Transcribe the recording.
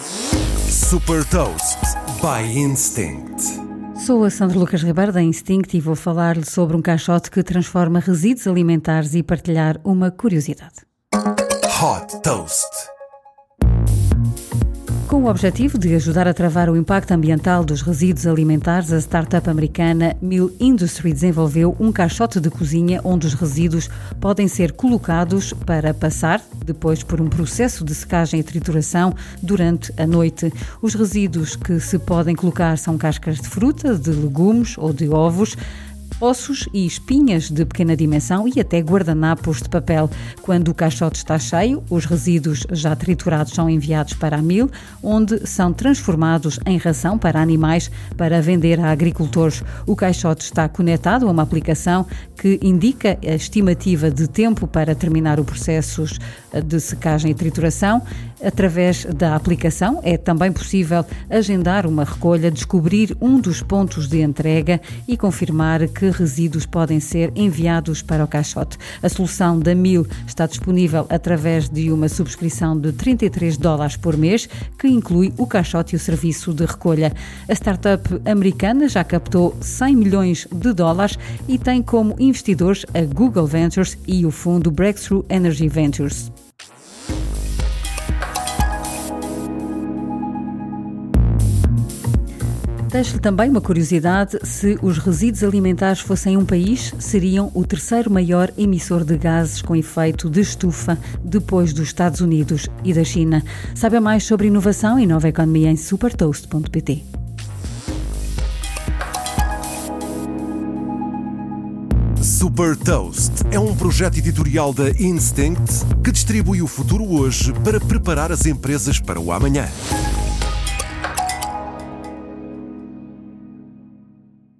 Super Toast by Instinct. Sou a Sandra Lucas Ribeiro da Instinct e vou falar-lhe sobre um caixote que transforma resíduos alimentares e partilhar uma curiosidade. Hot Toast. Com o objetivo de ajudar a travar o impacto ambiental dos resíduos alimentares, a startup americana Mill Industry desenvolveu um caixote de cozinha onde os resíduos podem ser colocados para passar depois por um processo de secagem e trituração durante a noite. Os resíduos que se podem colocar são cascas de fruta, de legumes ou de ovos ossos e espinhas de pequena dimensão e até guardanapos de papel. Quando o caixote está cheio, os resíduos já triturados são enviados para a mil, onde são transformados em ração para animais para vender a agricultores. O caixote está conectado a uma aplicação que indica a estimativa de tempo para terminar o processo de secagem e trituração. Através da aplicação é também possível agendar uma recolha, descobrir um dos pontos de entrega e confirmar que resíduos podem ser enviados para o caixote. A solução da Mil está disponível através de uma subscrição de 33 dólares por mês, que inclui o caixote e o serviço de recolha. A startup americana já captou 100 milhões de dólares e tem como investidores a Google Ventures e o fundo Breakthrough Energy Ventures. Deixo-lhe também uma curiosidade: se os resíduos alimentares fossem um país, seriam o terceiro maior emissor de gases com efeito de estufa depois dos Estados Unidos e da China. Saiba mais sobre inovação e nova economia em supertoast.pt. Super Toast é um projeto editorial da Instinct que distribui o futuro hoje para preparar as empresas para o amanhã.